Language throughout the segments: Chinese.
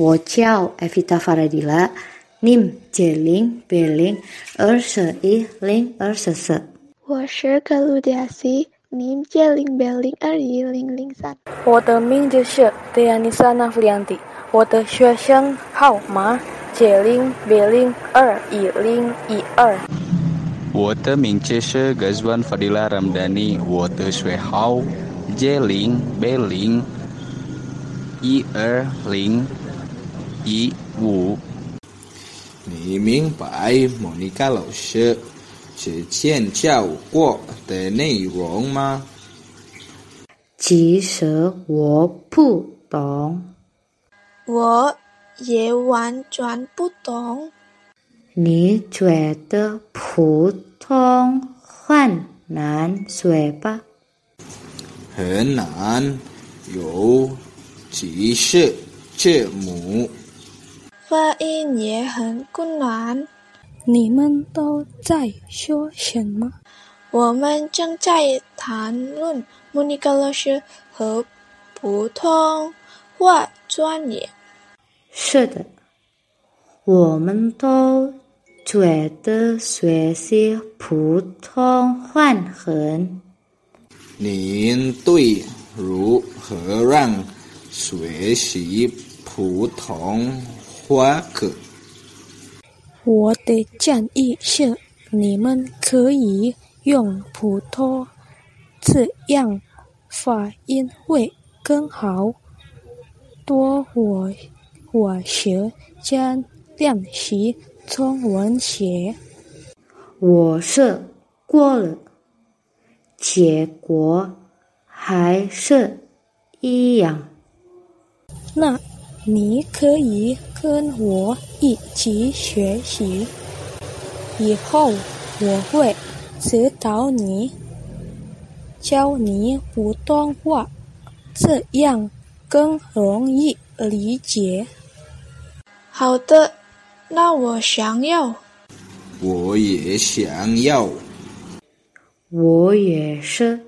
我叫 Evita Faradila, NIM 九零八零二十一零二十四。我是格鲁迪亚西，NIM 九零八零二一零零三。我的名字是 Dianisa Naflianti，我的学生号码九零八零二一零一二。我的名字是 Gazwan Fadila Ramdhani，我的学号 J 零八零一二零 一五。你明白莫妮卡老师之前教过的内容吗？其实我不懂。我也完全不懂。你觉得普通很难学吧？很难，有几是字母。发音也很困难。你们都在说什么？我们正在谈论莫尼卡老师和普通话专业。是的，我们都觉得学习普通话很。您对如何让学习普通话可？我的建议是，你们可以用普通，这样发音会更好。多我我学间练习中文写。我是过了，结果还是一样。那你可以跟我一起学习，以后我会指导你，教你普通话，这样更容易理解。好的，那我想要。我也想要。我也是。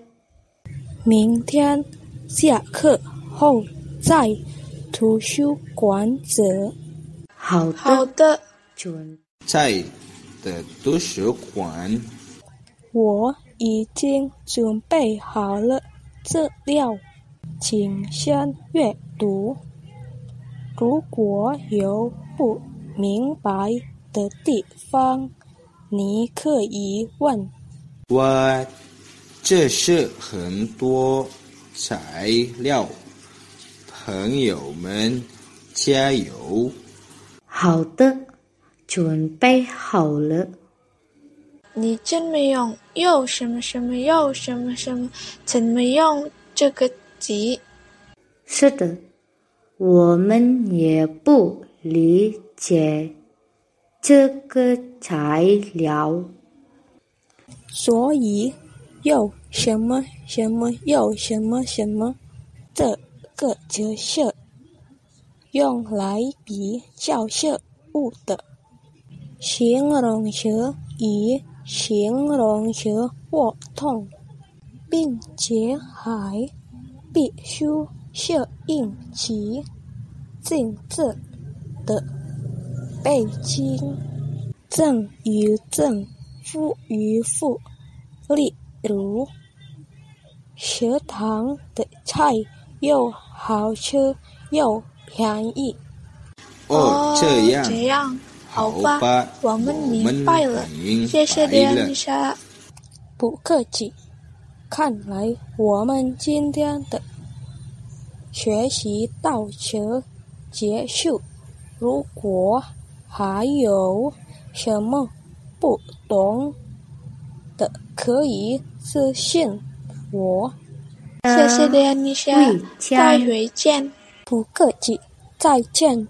明天下课后在图书馆走。好的，好的，准在的图书馆。我已经准备好了资料，请先阅读。如果有不明白的地方，你可以问。我这是很多材料，朋友们加油！好的，准备好了。你怎么用？又什么什么又什么什么？怎么用这个字？是的，我们也不理解这个材料。所以，又什么什么又什么什么，这个就是用来比较事物的形容词与形容词活动，并且还必须适应其政治的背景，正与正。负与负，例如，食堂的菜又好吃又便宜。哦，这样，这样，好吧，我们明白了。谢谢迪丽莎。不客气。看来我们今天的学习到此结束。如果还有什么，不懂的可以私信我。谢谢大家，再回见。不客气，再见。